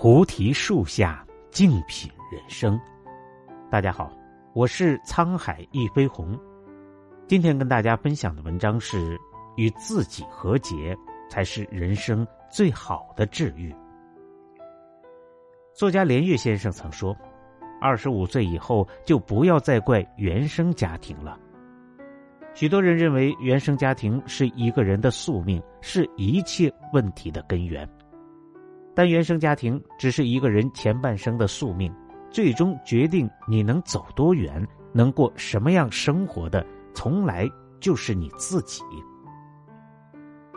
菩提树下静品人生。大家好，我是沧海一飞鸿。今天跟大家分享的文章是：与自己和解才是人生最好的治愈。作家连岳先生曾说：“二十五岁以后就不要再怪原生家庭了。”许多人认为原生家庭是一个人的宿命，是一切问题的根源。但原生家庭只是一个人前半生的宿命，最终决定你能走多远、能过什么样生活的，从来就是你自己。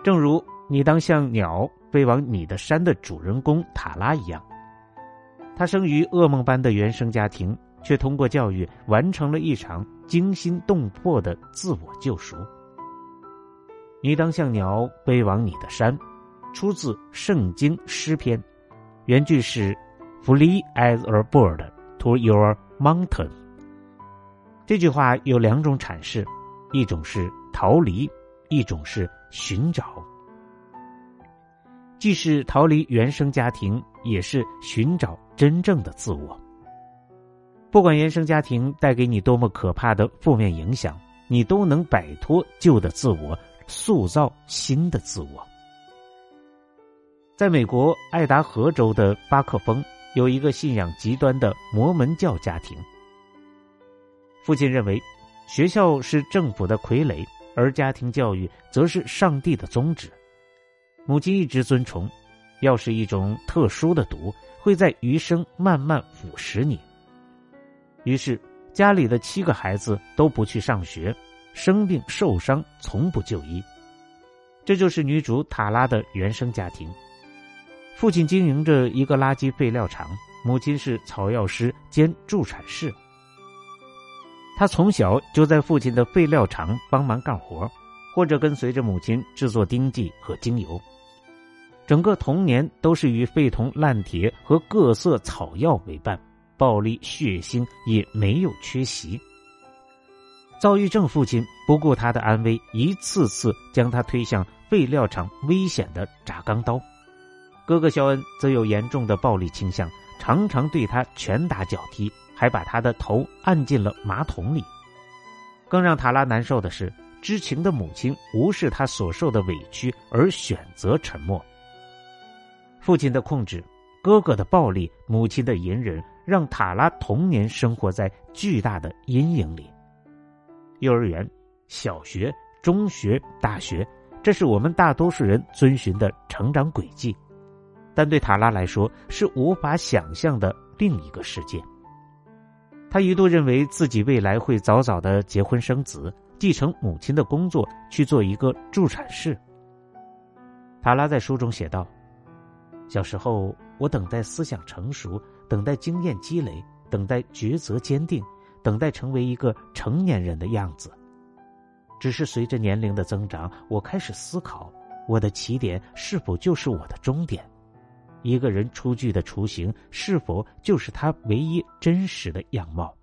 正如你当像鸟飞往你的山的主人公塔拉一样，他生于噩梦般的原生家庭，却通过教育完成了一场惊心动魄的自我救赎。你当像鸟飞往你的山。出自《圣经诗篇》，原句是 “Flee as a bird to your mountain”。这句话有两种阐释，一种是逃离，一种是寻找。既是逃离原生家庭，也是寻找真正的自我。不管原生家庭带给你多么可怕的负面影响，你都能摆脱旧的自我，塑造新的自我。在美国爱达荷州的巴克峰，有一个信仰极端的摩门教家庭。父亲认为，学校是政府的傀儡，而家庭教育则是上帝的宗旨。母亲一直尊崇，要是一种特殊的毒，会在余生慢慢腐蚀你。于是，家里的七个孩子都不去上学，生病受伤从不就医。这就是女主塔拉的原生家庭。父亲经营着一个垃圾废料厂，母亲是草药师兼助产士。他从小就在父亲的废料厂帮忙干活，或者跟随着母亲制作丁剂和精油。整个童年都是与废铜烂铁和各色草药为伴，暴力血腥也没有缺席。躁郁症父亲不顾他的安危，一次次将他推向废料厂危险的轧钢刀。哥哥肖恩则有严重的暴力倾向，常常对他拳打脚踢，还把他的头按进了马桶里。更让塔拉难受的是，知情的母亲无视他所受的委屈而选择沉默。父亲的控制、哥哥的暴力、母亲的隐忍，让塔拉童年生活在巨大的阴影里。幼儿园、小学、中学、大学，这是我们大多数人遵循的成长轨迹。但对塔拉来说是无法想象的另一个世界。他一度认为自己未来会早早的结婚生子，继承母亲的工作，去做一个助产士。塔拉在书中写道：“小时候，我等待思想成熟，等待经验积累，等待抉择坚定，等待成为一个成年人的样子。只是随着年龄的增长，我开始思考，我的起点是否就是我的终点。”一个人出具的雏形，是否就是他唯一真实的样貌？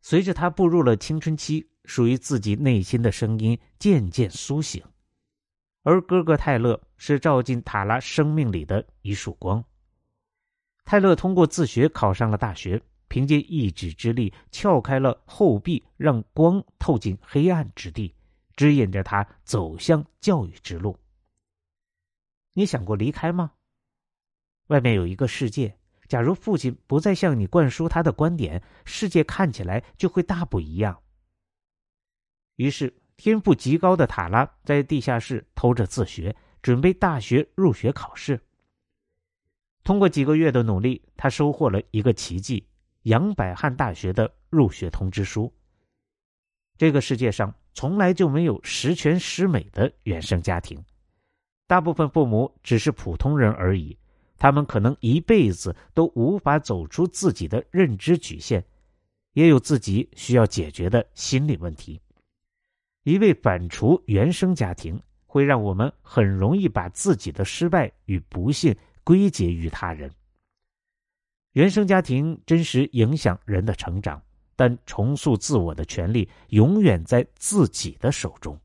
随着他步入了青春期，属于自己内心的声音渐渐苏醒，而哥哥泰勒是照进塔拉生命里的一束光。泰勒通过自学考上了大学，凭借一己之力撬开了后壁，让光透进黑暗之地，指引着他走向教育之路。你想过离开吗？外面有一个世界，假如父亲不再向你灌输他的观点，世界看起来就会大不一样。于是，天赋极高的塔拉在地下室偷着自学，准备大学入学考试。通过几个月的努力，他收获了一个奇迹——杨百翰大学的入学通知书。这个世界上从来就没有十全十美的原生家庭。大部分父母只是普通人而已，他们可能一辈子都无法走出自己的认知局限，也有自己需要解决的心理问题。一味反刍原生家庭，会让我们很容易把自己的失败与不幸归结于他人。原生家庭真实影响人的成长，但重塑自我的权利永远在自己的手中。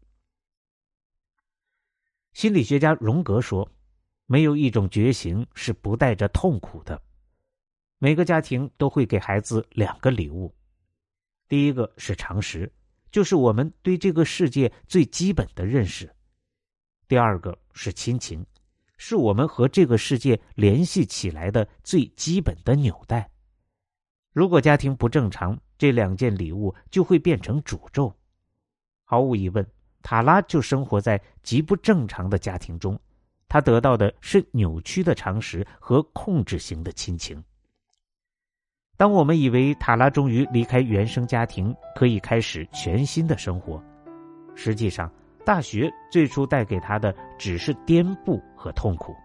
心理学家荣格说：“没有一种觉醒是不带着痛苦的。每个家庭都会给孩子两个礼物，第一个是常识，就是我们对这个世界最基本的认识；第二个是亲情，是我们和这个世界联系起来的最基本的纽带。如果家庭不正常，这两件礼物就会变成诅咒。毫无疑问，塔拉就生活在极不正常的家庭中，他得到的是扭曲的常识和控制型的亲情。当我们以为塔拉终于离开原生家庭，可以开始全新的生活，实际上，大学最初带给他的只是颠簸和痛苦。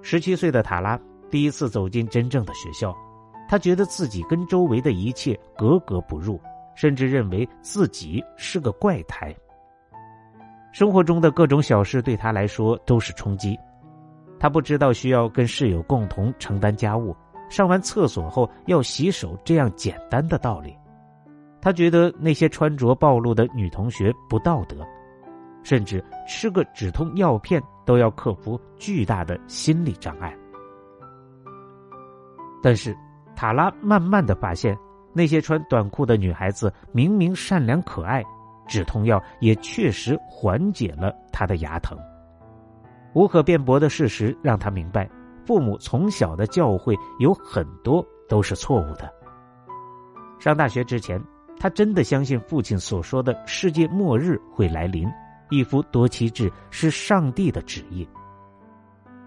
十七岁的塔拉第一次走进真正的学校，他觉得自己跟周围的一切格格不入，甚至认为自己是个怪胎。生活中的各种小事对他来说都是冲击，他不知道需要跟室友共同承担家务。上完厕所后要洗手，这样简单的道理，他觉得那些穿着暴露的女同学不道德，甚至吃个止痛药片都要克服巨大的心理障碍。但是，塔拉慢慢的发现，那些穿短裤的女孩子明明善良可爱，止痛药也确实缓解了她的牙疼。无可辩驳的事实让他明白。父母从小的教诲有很多都是错误的。上大学之前，他真的相信父亲所说的世界末日会来临，一夫多妻制是上帝的旨意。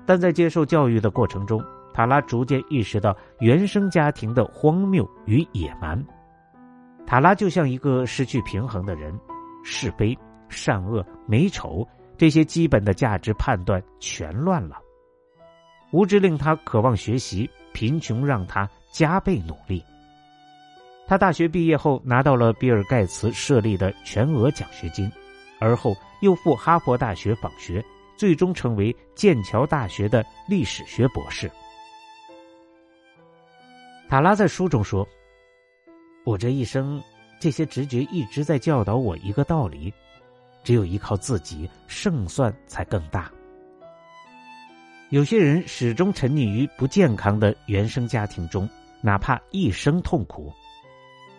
但在接受教育的过程中，塔拉逐渐意识到原生家庭的荒谬与野蛮。塔拉就像一个失去平衡的人，是非、善恶、美丑这些基本的价值判断全乱了。无知令他渴望学习，贫穷让他加倍努力。他大学毕业后拿到了比尔盖茨设立的全额奖学金，而后又赴哈佛大学访学，最终成为剑桥大学的历史学博士。塔拉在书中说：“我这一生，这些直觉一直在教导我一个道理：只有依靠自己，胜算才更大。”有些人始终沉溺于不健康的原生家庭中，哪怕一生痛苦；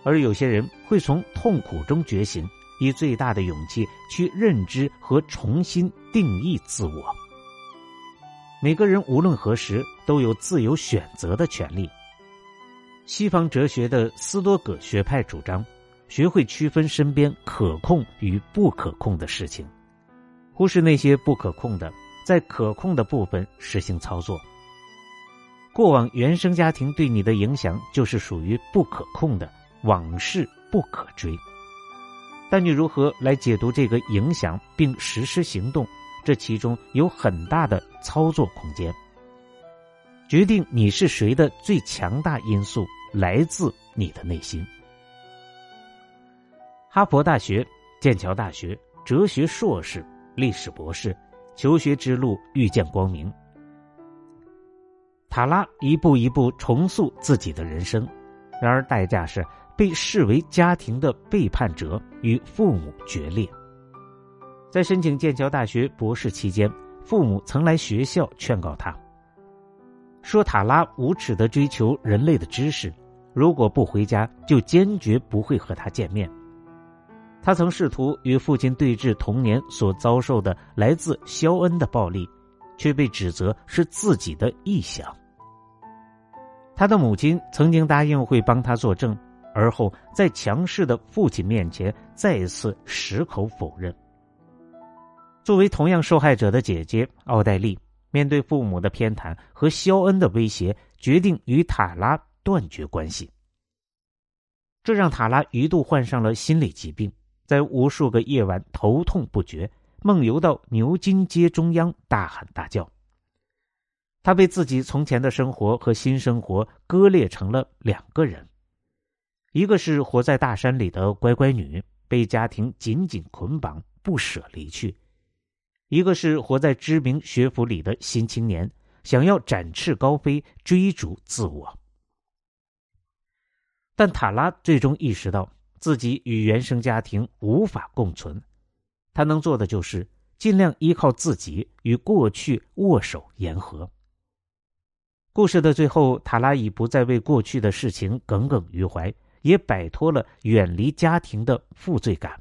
而有些人会从痛苦中觉醒，以最大的勇气去认知和重新定义自我。每个人无论何时都有自由选择的权利。西方哲学的斯多葛学派主张，学会区分身边可控与不可控的事情，忽视那些不可控的。在可控的部分实行操作。过往原生家庭对你的影响就是属于不可控的，往事不可追。但你如何来解读这个影响并实施行动？这其中有很大的操作空间。决定你是谁的最强大因素来自你的内心。哈佛大学、剑桥大学哲学硕士、历史博士。求学之路遇见光明，塔拉一步一步重塑自己的人生，然而代价是被视为家庭的背叛者，与父母决裂。在申请剑桥大学博士期间，父母曾来学校劝告他，说塔拉无耻的追求人类的知识，如果不回家，就坚决不会和他见面。他曾试图与父亲对峙童年所遭受的来自肖恩的暴力，却被指责是自己的臆想。他的母亲曾经答应会帮他作证，而后在强势的父亲面前再次矢口否认。作为同样受害者的姐姐奥黛丽，面对父母的偏袒和肖恩的威胁，决定与塔拉断绝关系。这让塔拉一度患上了心理疾病。在无数个夜晚头痛不绝，梦游到牛津街中央大喊大叫。他被自己从前的生活和新生活割裂成了两个人：一个是活在大山里的乖乖女，被家庭紧紧捆绑不舍离去；一个是活在知名学府里的新青年，想要展翅高飞，追逐自我。但塔拉最终意识到。自己与原生家庭无法共存，他能做的就是尽量依靠自己与过去握手言和。故事的最后，塔拉已不再为过去的事情耿耿于怀，也摆脱了远离家庭的负罪感。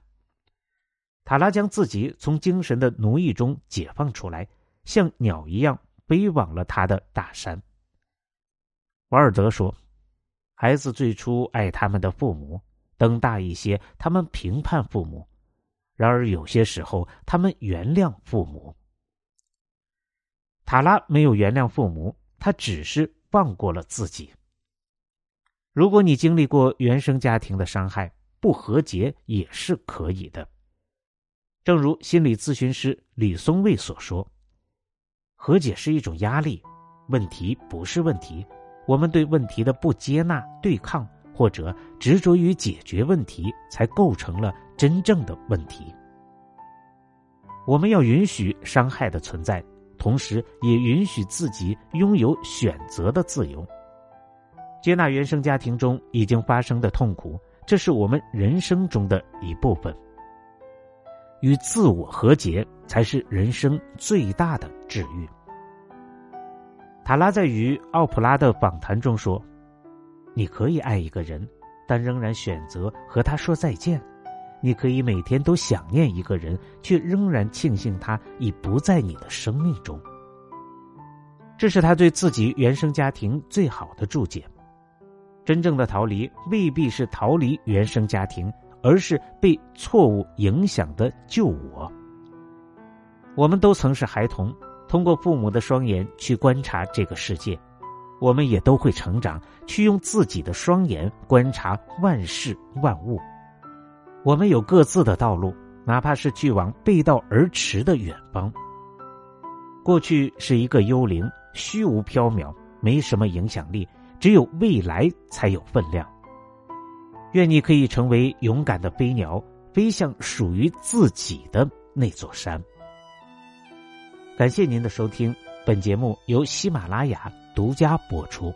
塔拉将自己从精神的奴役中解放出来，像鸟一样飞往了他的大山。瓦尔德说：“孩子最初爱他们的父母，等大一些，他们评判父母；然而有些时候，他们原谅父母。”塔拉没有原谅父母。他只是放过了自己。如果你经历过原生家庭的伤害，不和解也是可以的。正如心理咨询师李松蔚所说：“和解是一种压力，问题不是问题。我们对问题的不接纳、对抗或者执着于解决问题，才构成了真正的问题。我们要允许伤害的存在。”同时，也允许自己拥有选择的自由，接纳原生家庭中已经发生的痛苦，这是我们人生中的一部分。与自我和解，才是人生最大的治愈。塔拉在与奥普拉的访谈中说：“你可以爱一个人，但仍然选择和他说再见。”你可以每天都想念一个人，却仍然庆幸他已不在你的生命中。这是他对自己原生家庭最好的注解。真正的逃离未必是逃离原生家庭，而是被错误影响的旧我。我们都曾是孩童，通过父母的双眼去观察这个世界；我们也都会成长，去用自己的双眼观察万事万物。我们有各自的道路，哪怕是去往背道而驰的远方。过去是一个幽灵，虚无缥缈，没什么影响力；只有未来才有分量。愿你可以成为勇敢的飞鸟，飞向属于自己的那座山。感谢您的收听，本节目由喜马拉雅独家播出。